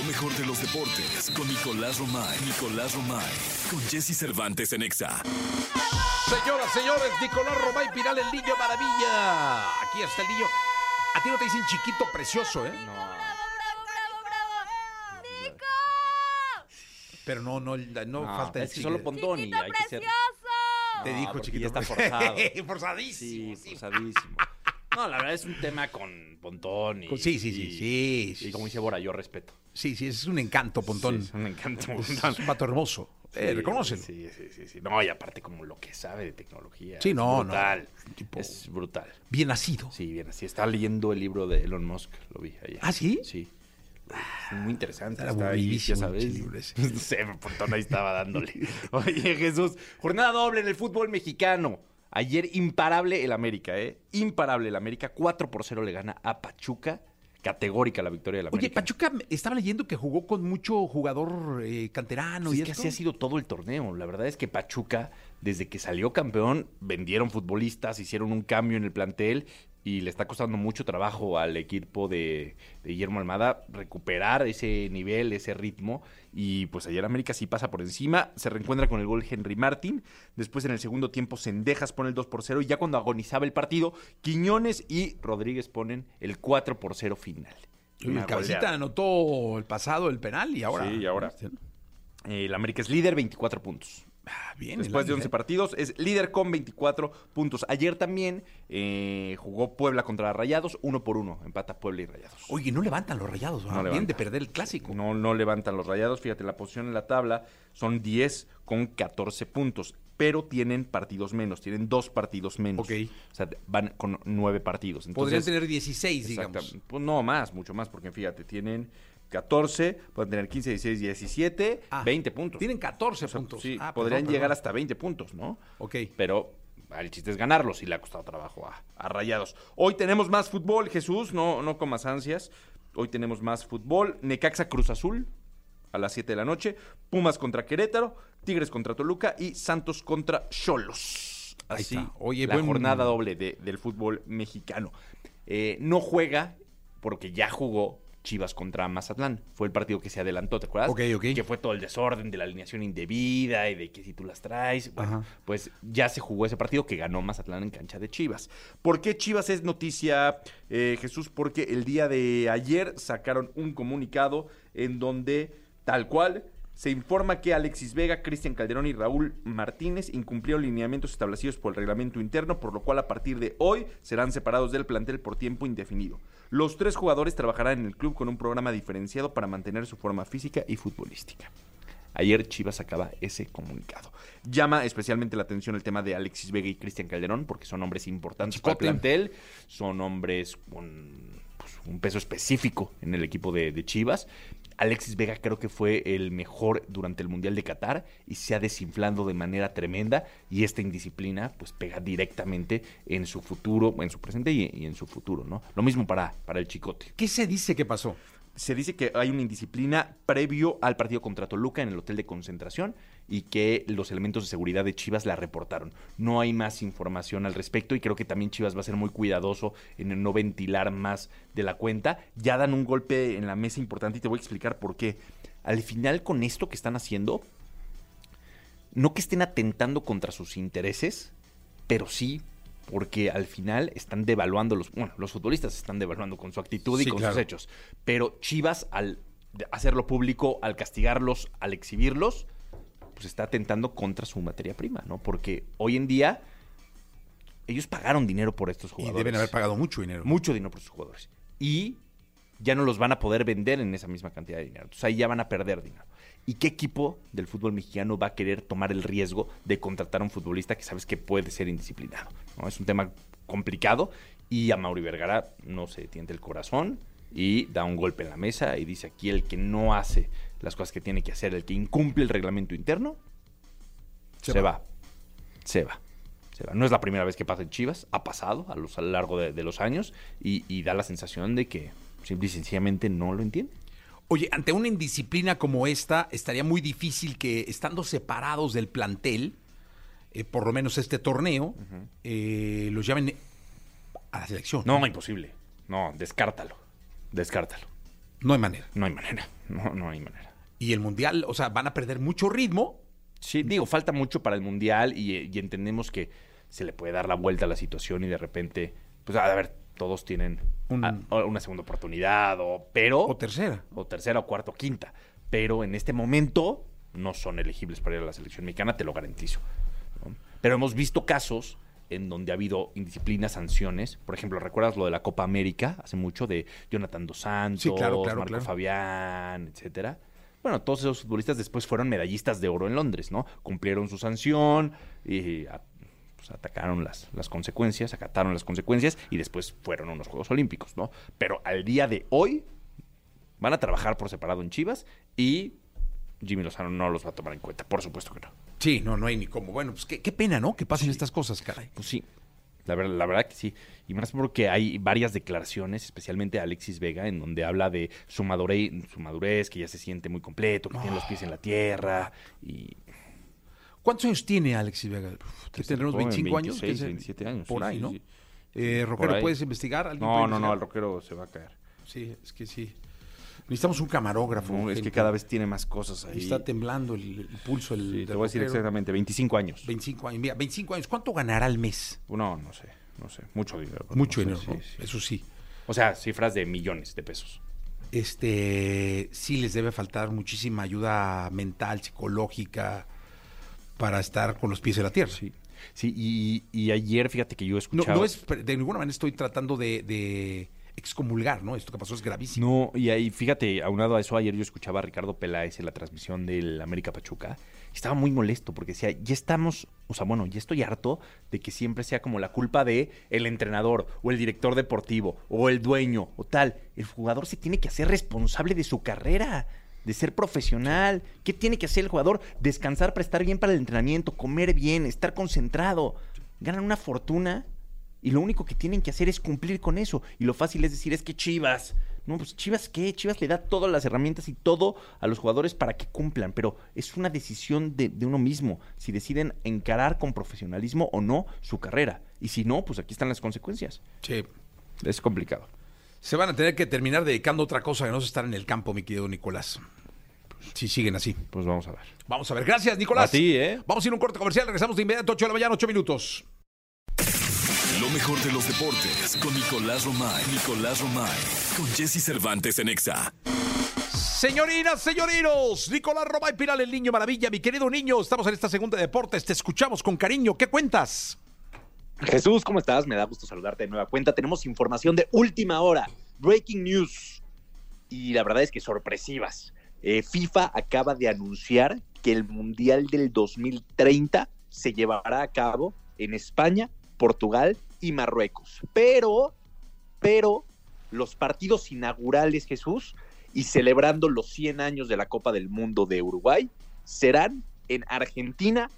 lo mejor de los deportes con Nicolás Romay. Nicolás Romay. Con Jesse Cervantes en Exa. Señoras, señores, Nicolás Romay Piral, el niño maravilla. Aquí está el niño. A ti no te dicen chiquito precioso, ¿eh? ¡Nico! Pero no, no, no, No, falta el es que solo chiquito. Pontoni. ¡Chiquito Hay que ser... precioso! Te No, dijo chiquito. ya está forzado. Forzadísimo. Sí, forzadísimo. No, la verdad es un tema con Pontón. Y, sí, sí, sí, y- sí, sí. Y como dice Bora, yo respeto. Sí, sí, es un encanto, Pontón. Sí, es un encanto. Es, un pato hermoso. Eh, Sí, reconócelo. Sí, sí, sí, sí. No, y aparte como lo que sabe de tecnología. Sí, es no, no. brutal. Tipo- Es brutal. Bien nacido. Sí, bien así. Estaba leyendo el libro de Elon Musk, lo vi ayer. ¿Ah, sí? Sí. Es muy interesante. Era Está ahí, ya aburridísimo sabes. No sé, Pontón ahí estaba dándole. Oye, Jesús, jornada doble en el fútbol mexicano. Ayer imparable el América, ¿eh? Imparable el América. 4 por 0 le gana a Pachuca. Categórica la victoria del América. Oye, Pachuca estaba leyendo que jugó con mucho jugador eh, canterano Es y que esto. así ha sido todo el torneo. La verdad es que Pachuca, desde que salió campeón, vendieron futbolistas, hicieron un cambio en el plantel y le está costando mucho trabajo al equipo de, de Guillermo Almada recuperar ese nivel, ese ritmo. Y pues ayer América sí pasa por encima, se reencuentra con el gol Henry Martín. Después en el segundo tiempo Sendejas pone el 2 por 0 y ya cuando agonizaba el partido, Quiñones y Rodríguez ponen el 4 por 0 final. Una el cabecita anotó el pasado el penal y ahora. Sí, y ahora. El América es líder, 24 puntos. Ah, bien. Después de 11 Ángel. partidos, es líder con 24 puntos. Ayer también eh, jugó Puebla contra Rayados, uno por uno. Empata Puebla y Rayados. Oye, no levantan los rayados. No bien de perder el clásico. No, no levantan los Rayados. Fíjate, la posición en la tabla son 10 con 14 puntos. Pero tienen partidos menos, tienen dos partidos menos. Ok. O sea, van con nueve partidos. Podrían tener 16, digamos. Pues no más, mucho más, porque fíjate, tienen 14, pueden tener 15, 16, 17, Ah, 20 puntos. Tienen 14 O sea, puntos. Sí, Ah, podrían perdón, llegar perdón. hasta 20 puntos, ¿no? Ok. Pero el chiste es ganarlos y le ha costado trabajo a, a Rayados. Hoy tenemos más fútbol, Jesús, no, no con más ansias. Hoy tenemos más fútbol. Necaxa Cruz Azul a las 7 de la noche. Pumas contra Querétaro. Tigres contra Toluca y Santos contra Cholos. Ahí Así, está. Oye, la buen- jornada doble de- del fútbol mexicano. Eh, no juega porque ya jugó Chivas contra Mazatlán. Fue el partido que se adelantó, ¿te acuerdas? Ok, ok. Que fue todo el desorden de la alineación indebida y de que si tú las traes. Bueno, Ajá. pues ya se jugó ese partido que ganó Mazatlán en cancha de Chivas. ¿Por qué Chivas es noticia, eh, Jesús? Porque el día de ayer sacaron un comunicado en donde, tal cual, se informa que Alexis Vega, Cristian Calderón y Raúl Martínez incumplieron lineamientos establecidos por el reglamento interno, por lo cual a partir de hoy serán separados del plantel por tiempo indefinido. Los tres jugadores trabajarán en el club con un programa diferenciado para mantener su forma física y futbolística. Ayer Chivas sacaba ese comunicado. Llama especialmente la atención el tema de Alexis Vega y Cristian Calderón, porque son hombres importantes para el plantel, son hombres con pues, un peso específico en el equipo de, de Chivas. Alexis Vega creo que fue el mejor durante el Mundial de Qatar y se ha desinflando de manera tremenda y esta indisciplina pues pega directamente en su futuro, en su presente y, en su futuro, ¿no? Lo mismo para, para el Chicote ¿Qué se dice que pasó? Se dice que hay una indisciplina previo al partido contra Toluca en el hotel de concentración y que los elementos de seguridad de Chivas la reportaron. No hay más información al respecto y creo que también Chivas va a ser muy cuidadoso en no ventilar más de la cuenta. Ya dan un golpe en la mesa importante y te voy a explicar por qué. Al final con esto que están haciendo, no que estén atentando contra sus intereses, pero sí porque al final están devaluando los, bueno, los futbolistas están devaluando con su actitud y Sí, con claro. sus hechos. Pero Chivas al hacerlo público, al castigarlos, al exhibirlos, pues está atentando contra su materia prima, ¿no? Porque hoy en día ellos pagaron dinero por estos Y jugadores. deben haber pagado mucho dinero. mucho dinero por sus jugadores. Y ya no los van a poder vender en esa misma cantidad de dinero. Entonces ahí ya van a perder dinero. ¿Y qué equipo del fútbol mexicano va a querer tomar el riesgo de contratar a un futbolista que sabes que puede ser indisciplinado? ¿no? Es un tema complicado y a Mauri Vergara no se tiente el corazón y da un golpe en la mesa y dice aquí el que no hace las cosas que tiene que hacer, el que incumple el reglamento interno, se, Se va. va. Se va. Se va. No es la primera vez que pasa en Chivas, ha pasado a, los, a lo largo de, de los años y, y da la sensación de que simple y sencillamente no lo entiende. Oye, ante una indisciplina como esta, estaría muy difícil que, estando separados del plantel, eh, por lo menos este torneo, eh, los llamen a la selección. No, imposible. No, descártalo. Descártalo. No hay manera. No hay manera. no, no hay manera. Y el Mundial, o sea, van a perder mucho ritmo. Sí, digo, falta mucho para el Mundial y, y entendemos que se le puede dar la vuelta a la situación y de repente, pues a ver, todos tienen Un- a- una segunda oportunidad, o, pero... O tercera. o tercera, o cuarta, o quinta. Pero en este momento no son elegibles para ir a la selección mexicana, te lo garantizo. ¿no? Pero hemos visto casos en donde ha habido indisciplinas, sanciones. Por ejemplo, ¿recuerdas lo de la Copa América hace mucho de Jonathan Dos Santos, Sí, claro, claro, Marco claro. Fabián, etcétera? Bueno, todos esos futbolistas después fueron medallistas de oro en Londres, ¿no? Cumplieron su sanción y a- pues, atacaron las, las consecuencias, acataron las consecuencias y después fueron a unos Juegos Olímpicos, ¿no? Pero al día de hoy van a trabajar por separado en Chivas y Jimmy Lozano no los va a tomar en cuenta, por supuesto que no. Sí, no, no hay ni cómo. Bueno, pues qué, qué pena, ¿no? Que pasen estas cosas, caray. Pues sí, la verdad, la verdad que sí. Y más porque hay varias declaraciones, especialmente Alexis Vega, en donde habla de su madurez, su madurez que ya se siente muy completo, que tiene los pies en la tierra y ¿Cuántos años tiene Alexis Vega? ¿Qué tendremos? joven, ¿25 años? 26, ¿Qué sé? 27 años, Por sí, ahí, sí, ¿no? sí. Eh, Roquero, ahí. ¿puedes investigar? ¿Alguien No, puede no, no, el investigar? rockero se va a caer. Sí, es que sí. Necesitamos un camarógrafo. No, es que cada vez tiene más cosas ahí. Está temblando el, el pulso. El, Sí, te voy a decir rockero. exactamente, 25 años. 25 años. Mira, 25 años. ¿Cuánto ganará al mes? No, no sé, no sé. Mucho dinero. Mucho No sé, dinero, ¿no? sí, sí. Eso sí. O sea, cifras de millones de pesos. Este, sí les debe faltar muchísima ayuda mental, psicológica, para estar con los pies en la tierra. Sí. Sí, y, y ayer, fíjate que yo No, escuchaba... no es, de ninguna manera estoy tratando de, de excomulgar, ¿no? Esto que pasó es gravísimo. No, y ahí, fíjate, aunado a eso, ayer yo escuchaba a Ricardo Peláez en la transmisión del América Pachuca. y Estaba muy molesto porque decía, ya estamos, o sea, bueno, ya estoy harto de que siempre sea como la culpa de el entrenador o el director deportivo o el dueño o tal. El jugador se tiene que hacer responsable de su carrera, de ser profesional. ¿Qué tiene que hacer el jugador? Descansar para estar bien para el entrenamiento, comer bien, estar concentrado. Ganan una fortuna y lo único que tienen que hacer es cumplir con eso. Y lo fácil es decir, es que Chivas. No, pues Chivas qué? Chivas le da todas las herramientas y todo a los jugadores para que cumplan, pero es una decisión de, de uno mismo, si deciden encarar con profesionalismo o no su carrera. Y si no, pues aquí están las consecuencias. Sí. Es complicado. Se van a tener que terminar dedicando a otra cosa que no es estar en el campo, mi querido Nicolás. Si siguen así. Pues vamos a ver. Vamos a ver. Gracias, Nicolás. A ti, ¿eh? Vamos a ir a un corte comercial. Regresamos de inmediato, 8 de la mañana, 8 minutos. Lo mejor de los deportes con Nicolás Romay. Nicolás Romay. Con Jesse Cervantes en Exa. Señorinas, señorinos, Nicolás Romay Piral, el niño maravilla. Mi querido niño, estamos en esta segunda de deportes. Te escuchamos con cariño. ¿Qué cuentas? Jesús, ¿cómo estás? Me da gusto saludarte de nueva cuenta. Tenemos información de última hora, breaking news. Y la verdad es que sorpresivas. Eh, FIFA acaba de anunciar que el Mundial del 2030 se llevará a cabo en España, Portugal y Marruecos. Pero, pero, los partidos inaugurales, Jesús, y celebrando los 100 años de la Copa del Mundo de Uruguay, serán en Argentina,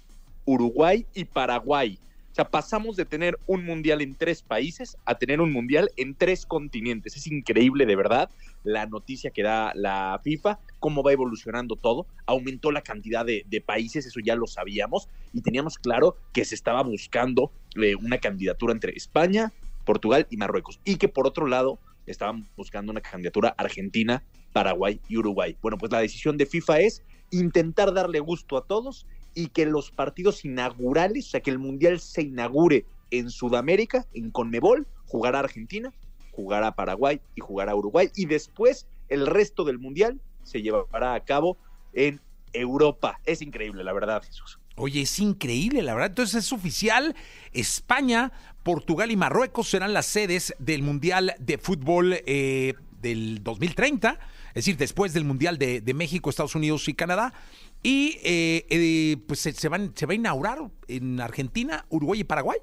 Uruguay y Paraguay. O sea, pasamos de tener un mundial en tres países a tener un mundial en tres continentes. Es increíble, de verdad, la noticia que da la FIFA, cómo va evolucionando todo. Aumentó la cantidad de, países, eso ya lo sabíamos, y teníamos claro que se estaba buscando eh, una candidatura entre España, Portugal y Marruecos. Y que por otro lado, estaban buscando una candidatura Argentina, Paraguay y Uruguay. Bueno, pues la decisión de FIFA es intentar darle gusto a todos y que los partidos inaugurales, o sea, que el Mundial se inaugure en Sudamérica, en Conmebol, jugará Argentina, jugará Paraguay y jugará Uruguay. Y después el resto del Mundial se llevará a cabo en Europa. Es increíble, la verdad, Jesús. Oye, es increíble, la verdad. Entonces es oficial. España, Portugal y Marruecos serán las sedes del Mundial de Fútbol eh, del 2030. Es decir, después del Mundial de, de México, Estados Unidos y Canadá. Y eh, eh, pues se, van, se va a inaugurar en Argentina, Uruguay y Paraguay.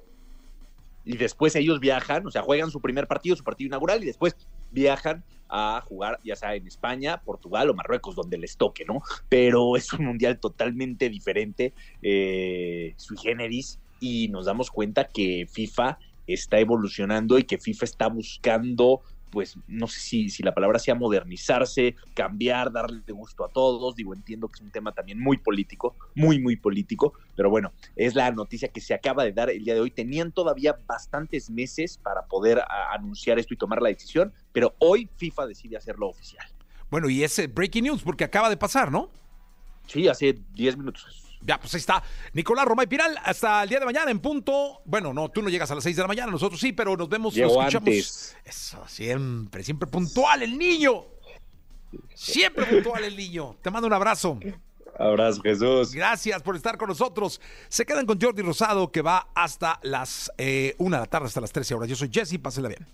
Y después ellos viajan, o sea, juegan su primer partido, su partido inaugural, y después viajan a jugar, ya sea en España, Portugal o Marruecos, donde les toque, ¿no? Pero es un mundial totalmente diferente, eh, sui generis, y nos damos cuenta que FIFA está evolucionando y que FIFA está buscando, pues, no sé si, si la palabra sea modernizarse, cambiar, darle gusto a todos. Digo, entiendo que es un tema también muy político, muy, muy político, pero bueno, es la noticia que se acaba de dar el día de hoy. Tenían todavía bastantes meses para poder anunciar esto y tomar la decisión, pero hoy FIFA decide hacerlo oficial. Bueno, y ese breaking news, porque acaba de pasar, ¿no? Sí, hace 10 minutos. Ya, pues ahí está. Nicolás Romay Piral, hasta el día de mañana en punto. Bueno, no, tú no llegas a las 6 de la mañana, nosotros sí, pero nos vemos, Llego nos escuchamos. antes. Eso, siempre, siempre puntual el niño. Siempre puntual el niño. Te mando un abrazo. Abrazo, Jesús. Gracias por estar con nosotros. Se quedan con Jordi Rosado, que va hasta las eh, 1 de la tarde, hasta las 13 horas. Yo soy Jesse, pásenla bien.